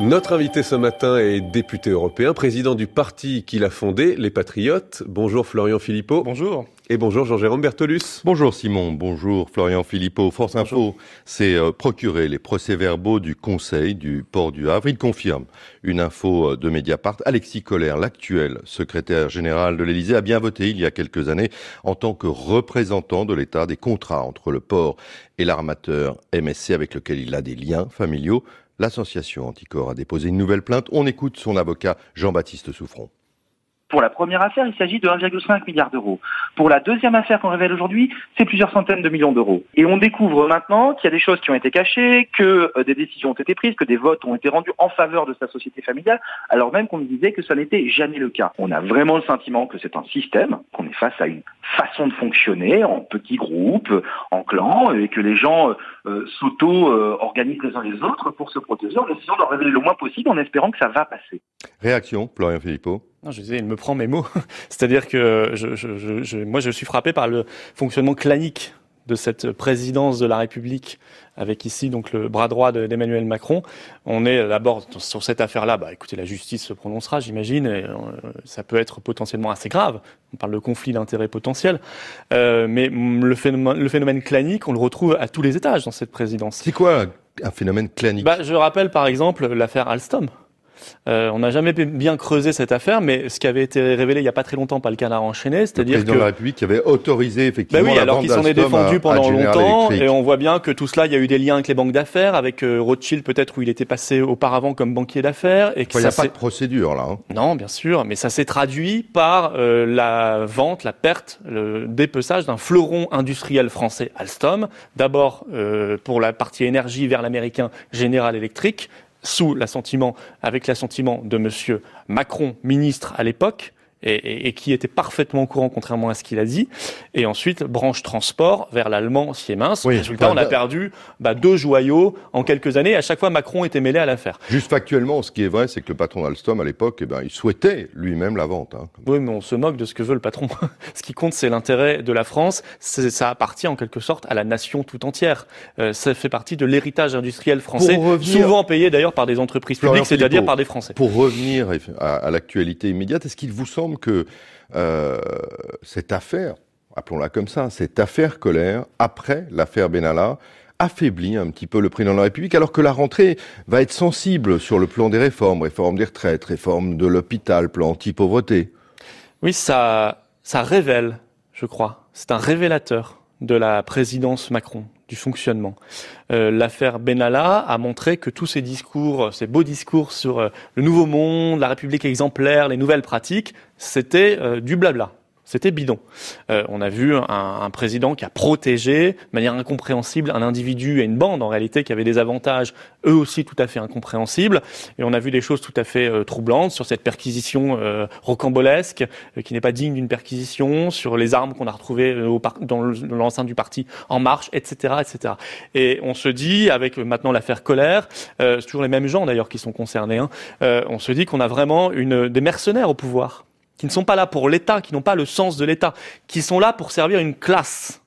Notre invité ce matin est député européen, président du parti qu'il a fondé, les Patriotes. Bonjour Florian Philippot. Bonjour. Et bonjour Jean-Jérôme Bertolus. Bonjour Simon, bonjour Florian Philippot. Force Info s'est euh, procuré les procès-verbaux du Conseil du port du Havre. Il confirme une info euh, de Mediapart. Alexis Collère, l'actuel secrétaire général de l'Élysée, a bien voté il y a quelques années en tant que représentant de l'État des contrats entre le port et l'armateur MSC avec lequel il a des liens familiaux. L'association Anticor a déposé une nouvelle plainte. On écoute son avocat Jean-Baptiste Souffron. Pour la première affaire, il s'agit de 1,5 milliard d'euros. Pour la deuxième affaire qu'on révèle aujourd'hui, c'est plusieurs centaines de millions d'euros. Et on découvre maintenant qu'il y a des choses qui ont été cachées, que euh, des décisions ont été prises, que des votes ont été rendus en faveur de sa société familiale, alors même qu'on disait que ça n'était jamais le cas. On a vraiment le sentiment que c'est un système, qu'on est face à une façon de fonctionner en petits groupes, en clans, et que les gens euh, euh, s'auto-organisent les uns les autres pour se protéger en essayant de révéler le moins possible en espérant que ça va passer. Réaction, Florian Philippot non, je disais, il me prend mes mots. C'est-à-dire que je, je, je, moi, je suis frappé par le fonctionnement clanique de cette présidence de la République, avec ici donc le bras droit d'Emmanuel Macron. On est d'abord sur cette affaire-là. Bah, écoutez, la justice se prononcera, j'imagine. Et, euh, ça peut être potentiellement assez grave. On parle de conflit d'intérêts potentiel, euh, mais le phénomène, le phénomène clanique, on le retrouve à tous les étages dans cette présidence. C'est quoi un phénomène clanique? Bah, Je rappelle par exemple l'affaire Alstom. Euh, on n'a jamais bien creusé cette affaire, mais ce qui avait été révélé il n'y a pas très longtemps par le canard enchaîné, c'est-à-dire que... Le président de la République qui avait autorisé effectivement bah oui, alors qu'il s'en est défendu pendant longtemps, et on voit bien que tout cela, il y a eu des liens avec les banques d'affaires, avec euh, Rothschild peut-être où il était passé auparavant comme banquier d'affaires. Et il n'y a pas de procédure là. Hein. Non, bien sûr, mais ça s'est traduit par euh, la vente, la perte, le dépeçage d'un fleuron industriel français, Alstom. D'abord pour la partie énergie vers l'américain General Electric, sous l'assentiment, avec l'assentiment de Monsieur Macron, ministre à l'époque, et, qui était parfaitement au courant, contrairement à ce qu'il a dit. Et ensuite, branche transport vers l'allemand Siemens. Oui, Résultat, on a perdu bah, deux joyaux en quelques années. À chaque fois, Macron était mêlé à l'affaire. Juste factuellement, ce qui est vrai, c'est que le patron d'Alstom, à l'époque, eh ben, il souhaitait lui-même la vente. Hein. Oui, mais on se moque de ce que veut le patron. ce qui compte, c'est l'intérêt de la France. Ça appartient en quelque sorte à la nation tout entière. Euh, ça fait partie de l'héritage industriel français, souvent payé d'ailleurs par des entreprises publiques, c'est-à-dire par des Français. Pour revenir à, à l'actualité immédiate, est-ce qu'il vous semble que euh, cette affaire, appelons-la comme ça, cette affaire colère, après l'affaire Benalla, affaiblit un petit peu le président de la République, alors que la rentrée va être sensible sur le plan des réformes, réforme des retraites, réforme de l'hôpital, plan anti-pauvreté. Oui, ça, ça révèle, je crois, c'est un révélateur de la présidence Macron du fonctionnement. Euh, l'affaire Benalla a montré que tous ces discours, ces beaux discours sur euh, le nouveau monde, la République exemplaire, les nouvelles pratiques, c'était euh, du blabla. C'était bidon. Euh, on a vu un, président qui a protégé de manière incompréhensible un individu et une bande en réalité qui avait des avantages eux aussi tout à fait incompréhensibles. Et on a vu des choses tout à fait euh, troublantes sur cette perquisition euh, rocambolesque qui n'est pas digne d'une perquisition, sur les armes qu'on a retrouvées dans l'enceinte du parti En Marche, etc., etc. Et on se dit avec maintenant l'affaire Colère, c'est toujours les mêmes gens d'ailleurs qui sont concernés. Hein, on se dit qu'on a vraiment des mercenaires au pouvoir qui ne sont pas là pour l'État, qui n'ont pas le sens de l'État, qui sont là pour servir une classe,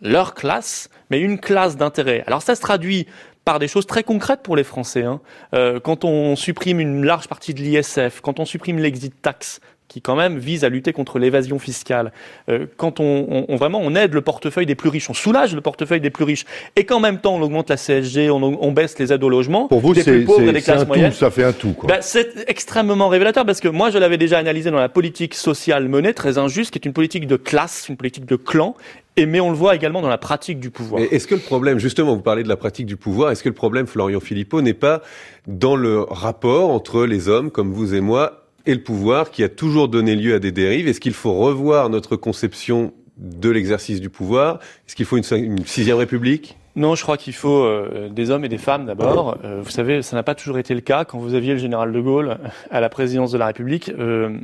leur classe, mais une classe d'intérêt. Alors ça se traduit par des choses très concrètes pour les Français. Hein. Euh, quand on supprime une large partie de l'ISF, quand on supprime l'exit tax, qui quand même vise à lutter contre l'évasion fiscale. Euh, quand on, on, vraiment on aide le portefeuille des plus riches, on soulage le portefeuille des plus riches, et qu'en même temps on augmente la CSG, on, on baisse les aides au logement pour vous, des plus pauvres et des classes moyennes. Tout, ça fait un tout. Bah, c'est extrêmement révélateur parce que moi je l'avais déjà analysé dans la politique sociale menée très injuste, qui est une politique de classe, une politique de clan, et mais on le voit également dans la pratique du pouvoir. Est-ce que le problème, justement, vous parlez de la pratique du pouvoir, est-ce que le problème, Florian Philippot, n'est pas dans le rapport entre les hommes comme vous et moi et le pouvoir qui a toujours donné lieu à des dérives. Est-ce qu'il faut revoir notre conception de l'exercice du pouvoir? Est-ce qu'il faut une, sixième république? Non, je crois qu'il faut euh, des hommes et des femmes d'abord. Euh, vous savez, ça n'a pas toujours été le cas. Quand vous aviez le général de Gaulle à la présidence de la République, euh,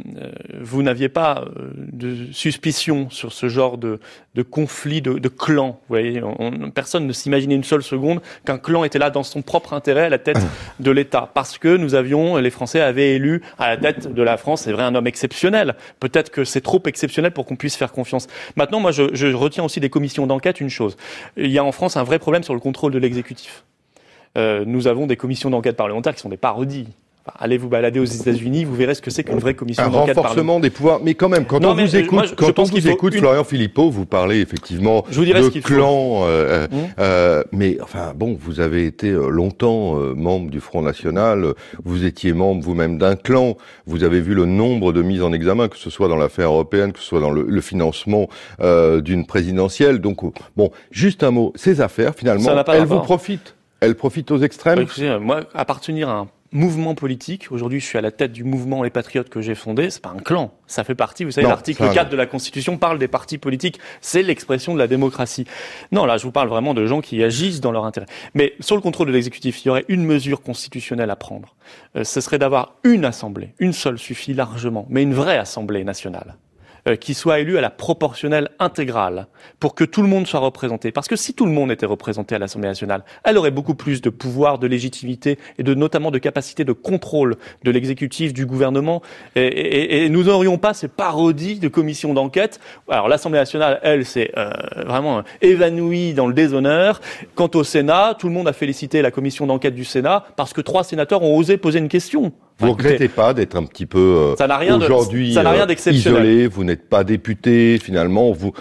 vous n'aviez pas de suspicion sur ce genre de, de conflit, de, de clan. Vous voyez, personne ne s'imaginait une seule seconde qu'un clan était là dans son propre intérêt à la tête de l'État, parce que nous avions, les Français avaient élu à la tête de la France, c'est vrai, un homme exceptionnel. Peut-être que c'est trop exceptionnel pour qu'on puisse faire confiance. Maintenant, moi, je, je retiens aussi des commissions d'enquête une chose. Il y a en France un vrai problème sur le contrôle de l'exécutif. Euh, nous avons des commissions d'enquête parlementaires qui sont des parodies allez vous balader aux États-Unis, vous verrez ce que c'est qu'une vraie commission d'enquête. Un renforcement des pouvoirs, mais quand même, quand on vous écoute, quand on vous écoute, Florian Philippot, vous parlez effectivement je vous de clan, euh, mmh. euh, mais enfin bon, vous avez été euh, longtemps euh, membre du Front National, vous étiez membre vous-même d'un clan, vous avez vu le nombre de mises en examen, que ce soit dans l'affaire européenne, que ce soit dans le, le financement d'une présidentielle. Donc bon, juste un mot, ces affaires finalement, elles vous profitent. Elles profitent aux extrêmes. Bah, moi, appartenir à un mouvement politique. Aujourd'hui, je suis à la tête du mouvement Les Patriotes que j'ai fondé. C'est pas un clan. Ça fait partie, vous savez, l'article 4 de la Constitution parle des partis politiques. C'est l'expression de la démocratie. Non, là, je vous parle vraiment de gens qui agissent dans leur intérêt. Mais sur le contrôle de l'exécutif, il y aurait une mesure constitutionnelle à prendre. Euh, ce serait d'avoir une assemblée. Une seule suffit largement. Mais une vraie assemblée nationale. Euh, qui soit élu à la proportionnelle intégrale pour que tout le monde soit représenté. Parce que si tout le monde était représenté à l'Assemblée nationale, elle aurait beaucoup plus de pouvoir, de légitimité et de notamment de capacité de contrôle de l'exécutif, du gouvernement. Et, et, nous n'aurions pas ces parodies de commissions d'enquête. Alors l'Assemblée nationale, elle, s'est euh, vraiment évanouie dans le déshonneur. Quant au Sénat, tout le monde a félicité la commission d'enquête du Sénat parce que trois sénateurs ont osé poser une question. Vous ne regrettez pas d'être un petit peu euh, aujourd'hui euh, isolé, vous n'êtes pas député, finalement, vous...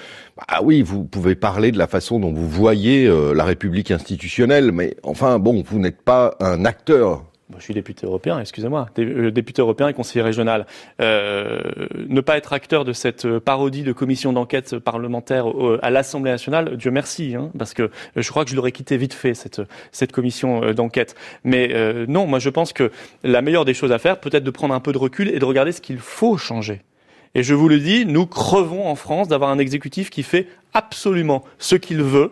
Ah oui, vous pouvez parler de la façon dont vous voyez euh, la République institutionnelle, mais enfin, bon, vous n'êtes pas un acteur je suis député européen, excusez-moi, euh, député européen et conseiller régional. Euh, ne pas être acteur de cette euh, parodie de commission d'enquête parlementaire à l'Assemblée nationale, Dieu merci, hein, parce que je crois que je l'aurais quitté vite fait cette cette commission d'enquête. Mais non, moi je pense que la meilleure des choses à faire, peut-être de prendre un peu de recul et de regarder ce qu'il faut changer. Et je vous le dis, nous crevons en France d'avoir un exécutif qui fait absolument ce qu'il veut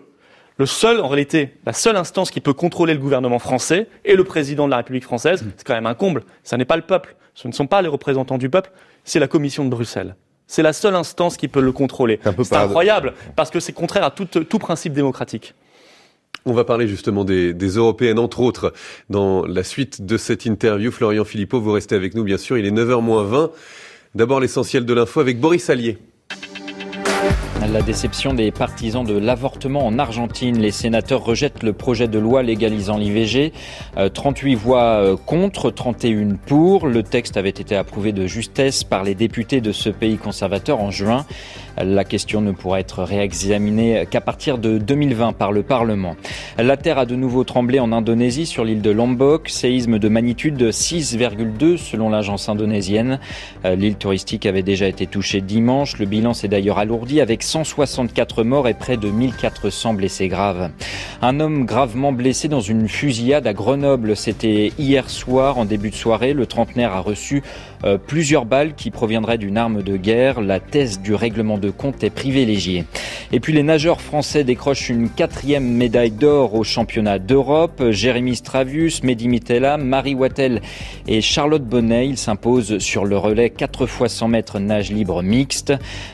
le seul, en réalité, la seule instance qui peut contrôler le gouvernement français et le président de la République française, mmh. c'est quand même un comble. Ça n'est pas le peuple. Ce ne sont pas les représentants du peuple, c'est la Commission de Bruxelles. C'est la seule instance qui peut le contrôler. C'est incroyable, parce que c'est contraire à tout, tout, principe démocratique. On va parler justement des, des, Européennes, entre autres, dans la suite de cette interview. Florian Philippot, vous restez avec nous, bien sûr. Il est 9h moins 20. D'abord, l'essentiel de l'info avec Boris Allier. La déception des partisans de l'avortement en Argentine. Les sénateurs rejettent le projet de loi légalisant l'IVG. 38 euh, voix euh, contre, 31 pour. Le texte avait été approuvé de justesse par les députés de ce pays conservateur en juin. La question ne pourra être réexaminée qu'à partir de 2020 par le Parlement. La terre a de nouveau tremblé en Indonésie sur l'île de Lombok, séisme de magnitude 6,2 selon l'agence indonésienne. Euh, l'île touristique avait déjà été touchée dimanche. Le bilan s'est d'ailleurs alourdi avec 164 morts et près de 1400 blessés graves. Un homme gravement blessé dans une fusillade à Grenoble. C'était hier soir en début de soirée. Le trentenaire a reçu euh, plusieurs balles qui proviendraient d'une arme de guerre. La thèse du règlement de de est privilégié. Et puis les nageurs français décrochent une quatrième médaille d'or au championnat d'Europe. Jérémy Stravius, Mehdi Mitella, Marie Wattel et Charlotte Bonnet, s'imposent sur le relais 4 fois 100 mètres nage libre mixte.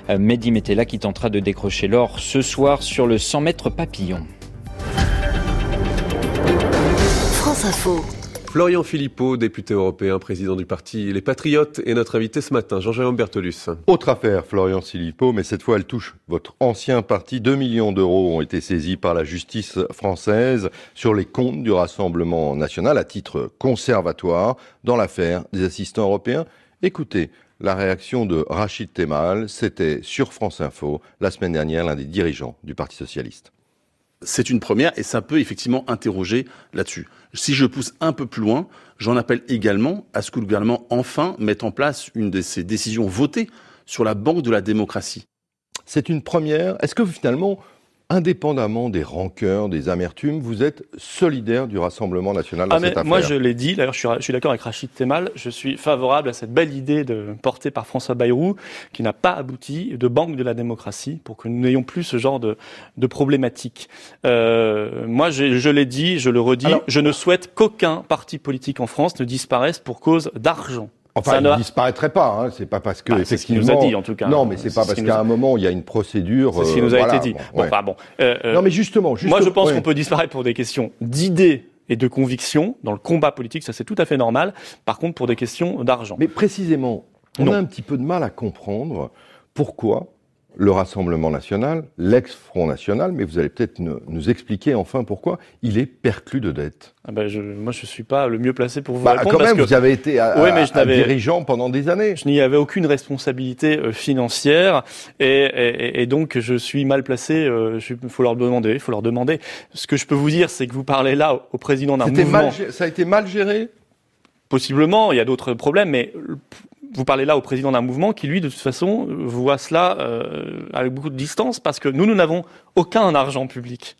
Euh, Mehdi Mitella qui tentera de décrocher l'or ce soir sur le 100 mètres papillon. France Info. Florian Philippot, député européen, président du parti Les Patriotes, est notre invité ce matin. Jean-Jérôme Bertolus. Autre affaire, Florian Philippot, mais cette fois elle touche votre ancien parti. 2 millions d'euros ont été saisis par la justice française sur les comptes du Rassemblement national à titre conservatoire dans l'affaire des assistants européens. Écoutez, la réaction de Rachid Temal, c'était sur France Info la semaine dernière, l'un des dirigeants du Parti socialiste. C'est une première et ça peut effectivement interroger là-dessus. Si je pousse un peu plus loin, j'en appelle également à ce que le gouvernement enfin mette en place une de ces décisions votées sur la banque de la démocratie. C'est une première. Est-ce que finalement, indépendamment des rancœurs, des amertumes, vous êtes solidaire du Rassemblement national dans ah, cette mais affaire. Moi, je l'ai dit, d'ailleurs, je suis, d'accord avec Rachid Temal, je suis favorable à cette belle idée de, portée par François Bayrou, qui n'a pas abouti, de banque de la démocratie, pour que nous n'ayons plus ce genre de, de problématique. Euh, moi, je, je l'ai dit, je le redis, Alors, je ne souhaite qu'aucun parti politique en France ne disparaisse pour cause d'argent. Enfin, Ça il ne- ne disparaît pas. Hein. C'est pas parce que Ah, c'est ce qu'il nous a dit, en tout cas. Non, mais c'est pas ce parce qu'à a- un moment il y a une procédure. C'est ce qui euh, nous a voilà, été dit. bon, Bon, ouais. enfin, bon. Euh, euh, Non, mais justement, Moi, je pense ouais. qu'on peut disparaître pour des questions d'idées et de convictions dans le combat politique, ça c'est tout à fait normal. Par contre, pour des questions d'argent. Mais précisément, on Non. a un petit peu de mal à comprendre pourquoi le Rassemblement national, l'ex-Front national, mais vous allez peut-être nous, expliquer enfin pourquoi, il est perclus de dettes. Ah ben, je, moi, je suis pas le mieux placé pour vous Bah, répondre quand parce même, que vous avez été à, Ouais, à- mais je à n'avais- dirigeant pendant des années. je n'y avais aucune responsabilité euh, financière et, et- et donc je suis mal placé. Il faut leur demander. Il faut leur demander. Ce que je peux vous dire, c'est que vous parlez là au, président d'un mouvement. mal ça a été mal géré? Possiblement, il y a d'autres problèmes, mais euh, vous parlez là au président d'un mouvement qui, lui, de toute façon, voit cela euh, avec beaucoup de distance parce que nous, nous n'avons aucun argent public.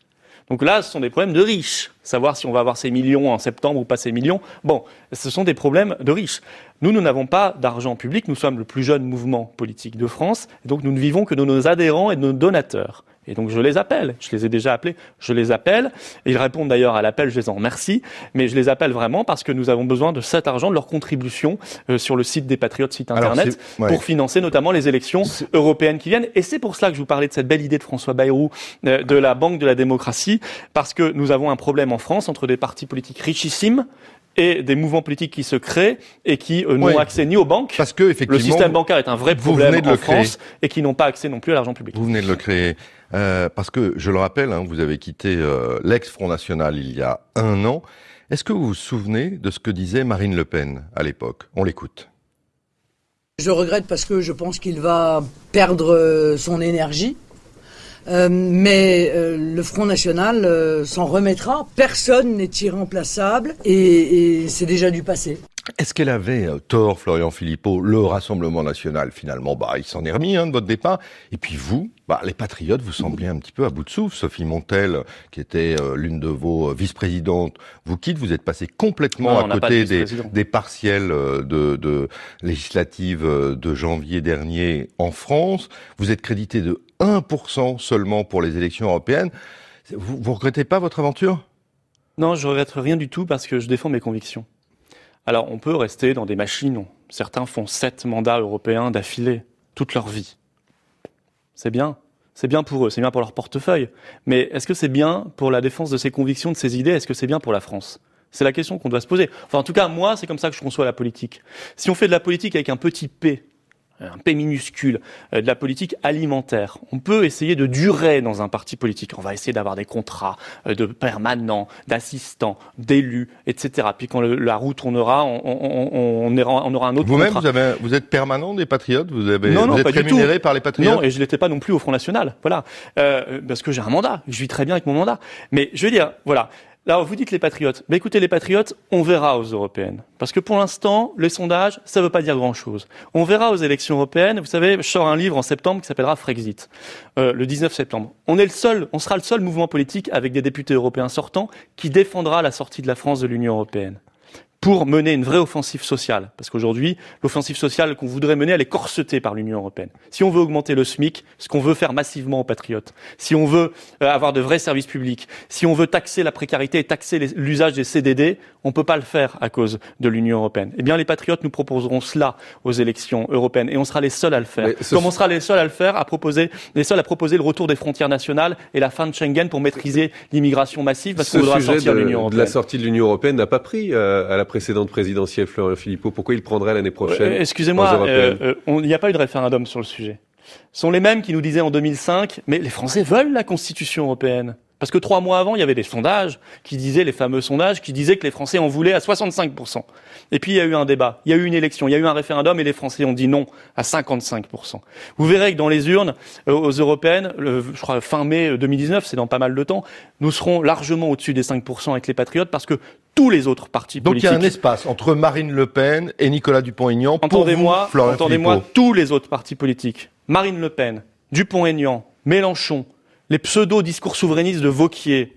Donc là, ce sont des problèmes de riches. Savoir si on va avoir ces millions en septembre ou pas ces millions, bon, ce sont des problèmes de riches. Nous, nous n'avons pas d'argent public. Nous sommes le plus jeune mouvement politique de France. Donc, nous ne vivons que de nos adhérents et de nos donateurs. Et donc, je les appelle. Je les ai déjà appelés. Je les appelle. Ils répondent d'ailleurs à l'appel. Je les en remercie. Mais je les appelle vraiment parce que nous avons besoin de cet argent, de leur contribution euh, sur le site des Patriotes, site internet, ouais. pour financer notamment les élections européennes qui viennent. Et c'est pour cela que je vous parlais de cette belle idée de François Bayrou euh, de la Banque de la démocratie, parce que nous avons un problème en France entre des partis politiques richissimes et des mouvements politiques qui se créent et qui euh, n'ont Ouais. accès ni aux banques. Parce que, effectivement, Le système bancaire est un vrai problème en créer. France et qui n'ont pas accès non plus à l'argent public. Vous venez de le créer. Euh, parce que, je le rappelle, hein, vous avez quitté euh, l'ex-Front National il y a un an. Est-ce que vous vous souvenez de ce que disait Marine Le Pen à l'époque? On l'écoute. Je regrette parce que je pense qu'il va perdre son énergie. Euh, mais euh, le Front National euh, s'en remettra. Personne n'est irremplaçable et, et c'est déjà du passé. Est-ce qu'elle avait euh, tort, Florian Philippot Le Rassemblement National, finalement, bah, il s'en est remis hein, de votre départ. Et puis vous, bah, les Patriotes, vous semblez un petit peu à bout de souffle. Sophie Montel, qui était euh, l'une de vos euh, vice-présidentes, vous quitte. Vous êtes passé complètement Non, à de côté des, des partiels euh, de, de législatives euh, de janvier dernier en France. Vous êtes crédité de 1% seulement pour les élections européennes. Vous, vous regrettez pas votre aventure? Non, je regrette rien du tout parce que je défends mes convictions. Alors, on peut rester dans des machines. Certains font sept mandats européens d'affilée toute leur vie. C'est bien. C'est bien pour eux, c'est bien pour leur portefeuille. Mais est-ce que c'est bien pour la défense de ses convictions, de ses idées? Est-ce que c'est bien pour la France? C'est la question qu'on doit se poser. Enfin, en tout cas, moi, c'est comme ça que je conçois la politique. Si on fait de la politique avec un petit p, un P minuscule, euh, de la politique alimentaire. On peut essayer de durer dans un parti politique. On va essayer d'avoir des contrats euh, de permanents, d'assistants, d'élus, etc. Puis quand le- la roue tournera, on, on, on, on aura, un autre Vous-même, contrat. vous, êtes permanent des Patriotes? Vous, avez, Non, non, vous êtes pas du rémunéré tout. par les Patriotes? Non, et je l'étais pas non plus au Front National. Voilà, euh, parce que j'ai un mandat. Je vis très bien avec mon mandat. Mais je veux dire, voilà. Là, vous dites les patriotes. Mais écoutez, les patriotes, on verra aux européennes. Parce que pour l'instant, les sondages, ça ne veut pas dire grand-chose. On verra aux élections européennes. Vous savez, je sors un livre en septembre qui s'appellera Frexit, euh, le 19 septembre. On est le seul, on sera le seul mouvement politique avec des députés européens sortants qui défendra la sortie de la France de l'Union européenne pour mener une vraie offensive sociale. Parce qu'aujourd'hui, l'offensive sociale qu'on voudrait mener, elle est corsetée par l'Union européenne. Si on veut augmenter le SMIC, ce qu'on veut faire massivement aux patriotes, si on veut euh, avoir de vrais services publics, si on veut taxer la précarité et taxer l'usage des CDD, on peut pas le faire à cause de l'Union européenne. Eh bien, les patriotes nous proposeront cela aux élections européennes et on sera les seuls à le faire. Ce- Comme on sera les seuls à le faire, à proposer, les seuls à proposer le retour des frontières nationales et la fin de Schengen pour maîtriser l'immigration massive parce Ce qu'on voudra sortir de, l'Union de européenne. la sortie de l'Union européenne n'a pas pris euh, à la précédente présidentielle Florian Philippot. Pourquoi il prendrait l'année prochaine Euh, Excusez-moi, euh, euh, on- il n'y a pas eu de référendum sur le sujet. Ce sont les mêmes qui nous disaient en 2005, mais les Français veulent la Constitution européenne. Parce que trois mois avant, il y avait des sondages qui disaient, les fameux sondages, qui disaient que les Français en voulaient à 65%. Et puis il y a eu un débat, il y a eu une élection, il y a eu un référendum et les Français ont dit non à 55%. Vous verrez que dans les urnes, euh, aux européennes, le- je crois fin mai 2019, c'est dans pas mal de temps, nous serons largement au-dessus des 5% avec les Patriotes parce que tous les autres partis Donc il y politiques... a un espace entre Marine Le Pen et Nicolas Dupont-Aignan Entendez-moi, entendez-moi tous les autres partis politiques. Marine Le Pen, Dupont-Aignan, Mélenchon, les pseudo-discours souverainistes de Vauquier,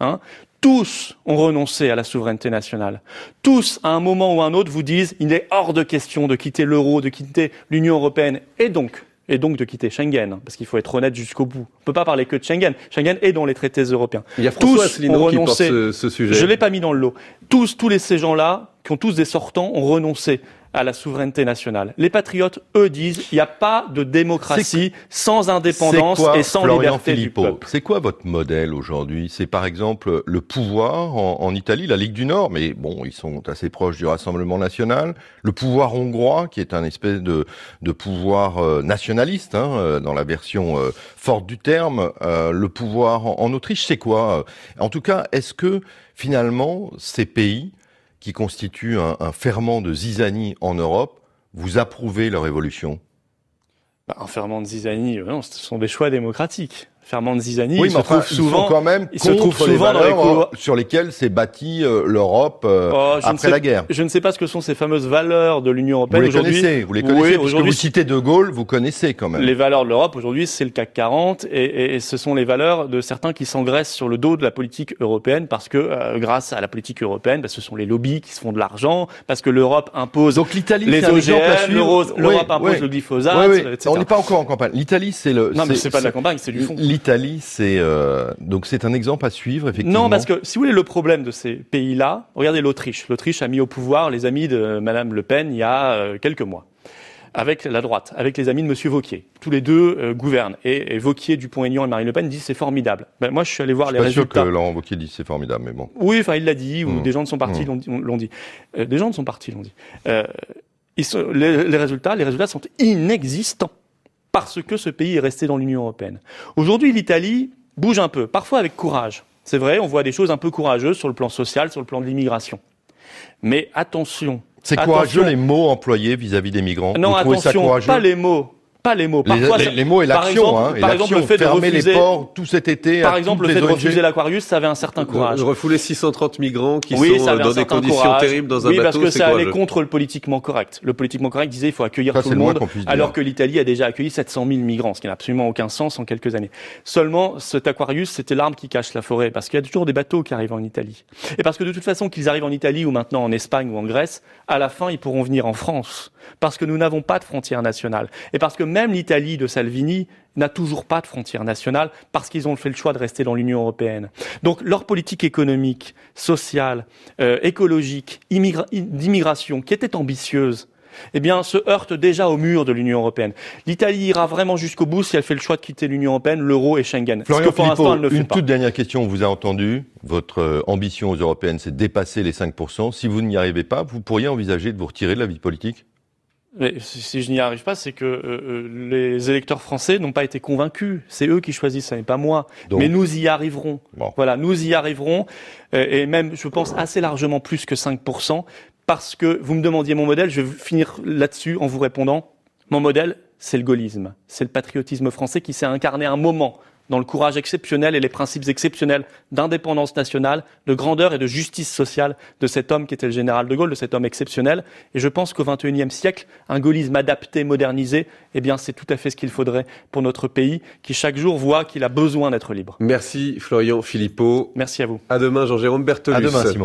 hein, tous ont renoncé à la souveraineté nationale. Tous, à un moment ou à un autre, vous disent il est hors de question de quitter l'euro, de quitter l'Union européenne, et donc, et donc de quitter Schengen, hein, parce qu'il faut être honnête jusqu'au bout. On peut pas parler que de Schengen. Schengen est dans les traités européens. Il y a François tous ont qui porte renoncé. ce, ce sujet. Je l'ai pas mis dans le lot. Tous, tous les ces gens-là, qui ont tous des sortants, ont renoncé à la souveraineté nationale. Les patriotes, eux, disent il n'y a pas de démocratie sans indépendance quoi, et sans Florian liberté Philippot, du peuple. C'est quoi votre modèle aujourd'hui? C'est par exemple le pouvoir en, en Italie, la Ligue du Nord, mais bon, ils sont assez proches du Rassemblement national. Le pouvoir hongrois, qui est un espèce de, de pouvoir euh, nationaliste, hein, euh, dans la version euh, forte du terme. Euh, le pouvoir en, en Autriche, c'est quoi? En tout cas, est-ce que finalement ces pays qui constituent un, ferment de zizanie en Europe, vous approuvez leur évolution? Bah, un ferment de zizanie, euh, non, ce sont des choix démocratiques. Ferment de zizanie, Oui, il mais se enfin, trouve ils souvent. quand même il se les dans les couloirs. euh, sur lesquelles s'est bâtie euh, l'Europe euh, Oh, après sais- la guerre. Je ne sais pas ce que sont ces fameuses valeurs de l'Union Vous européenne les aujourd'hui. connaissez, vous les Oui, connaissez, puisque aujourd'hui, vous citez De Gaulle, vous connaissez quand même. Les valeurs de l'Europe aujourd'hui, c'est le CAC 40 et, et- et ce sont les valeurs de certains qui s'engraissent sur le dos de la politique européenne parce que euh, grâce à la politique européenne, bah, ce sont les lobbies qui se font de l'argent parce que l'Europe impose Donc l'Italie, les OGM, Oui, l'Europe impose oui. le glyphosate, Oui, oui. etc. On n'est pas encore en campagne. L'Italie, c'est le. Non, mais c'est pas de la campagne, c'est du fond. L'Italie, c'est euh, donc c'est un exemple à suivre effectivement. Non, parce que si vous voulez le problème de ces pays-là, regardez l'Autriche. L'Autriche a mis au pouvoir les amis de Madame Le Pen il y a euh, quelques mois, avec la droite, avec les amis de Monsieur Vauquier. Tous les deux euh, gouvernent. Et, et Vauquier, Dupont-Aignan et Marine Le Pen disent c'est formidable. Ben, moi, je suis allé voir je les suis pas sûr que Laurent Wauquiez dit c'est formidable, mais bon. Oui, enfin, il l'a dit, ou Mmh. des gens de son parti Mmh. l'ont dit- l'ont dit. Euh, des gens de son parti l'ont dit. Euh, ils sont, les, les résultats, les résultats sont inexistants parce que ce pays est resté dans l'Union européenne. Aujourd'hui, l'Italie bouge un peu, parfois avec courage. C'est vrai, on voit des choses un peu courageuses sur le plan social, sur le plan de l'immigration. Mais attention. C'est attention. courageux les mots employés vis-à-vis des migrants. Non, vous trouvez ça attention, courageux? pas les mots. Pas les mots. Les, Parfois, les- ça- les mots et par l'action, exemple- hein. Par exemple, le fait de refuser- les ports tout cet été. à Par exemple, le fait les de ONG. refuser l'Aquarius, ça avait un certain courage. De refouler 630 migrants qui oui, sont euh, dans des conditions courage. terribles dans un oui, bateau. parce que c'est ça allait contre le politiquement correct. Le politiquement correct disait il faut accueillir Ça, tout le monde, dire. alors que l'Italie a déjà accueilli 700 000 migrants, ce qui n'a absolument aucun sens en quelques années. Seulement, cet Aquarius, c'était l'arbre qui cache la forêt, parce qu'il y a toujours des bateaux qui arrivent en Italie. Et parce que de toute façon, qu'ils arrivent en Italie ou maintenant en Espagne ou en Grèce, à la fin, ils pourront venir en France. Parce que nous n'avons pas de frontières nationales. Et parce que même l'Italie de Salvini n'a toujours pas de frontières nationales parce qu'ils ont fait le choix de rester dans l'Union européenne. Donc leur politique économique, sociale, euh, écologique, immigra- d'immigration, qui était ambitieuse, eh bien, se heurte déjà au mur de l'Union européenne. L'Italie ira vraiment jusqu'au bout si elle fait le choix de quitter l'Union européenne, l'euro et Schengen. Florian ce que pour l'instant, Philippot, elle ne fait une pas. toute dernière question, on vous a entendu. Votre euh, ambition aux européennes, c'est de dépasser les 5%. Si vous n'y arrivez pas, vous pourriez envisager de vous retirer de la vie politique? Si, si je n'y arrive pas, c'est que euh, euh, les électeurs français n'ont pas été convaincus. C'est eux qui choisissent, ce n'est pas moi. Donc- Mais nous y arriverons. Bon. Voilà, nous y arriverons. Euh, et même, je pense, assez largement plus que 5%. Parce que vous me demandiez mon modèle, je vais finir là-dessus en vous répondant. Mon modèle, c'est le gaullisme. C'est le patriotisme français qui s'est incarné un moment dans le courage exceptionnel et les principes exceptionnels d'indépendance nationale, de grandeur et de justice sociale de cet homme qui était le général de Gaulle, de cet homme exceptionnel. Et je pense qu'au XXIe siècle, un gaullisme adapté, modernisé, eh bien, c'est tout à fait ce qu'il faudrait pour notre pays, qui chaque jour voit qu'il a besoin d'être libre. Merci Florian Philippot. Merci à vous. À demain Jean-Jérôme Bertolus. À demain, Simon.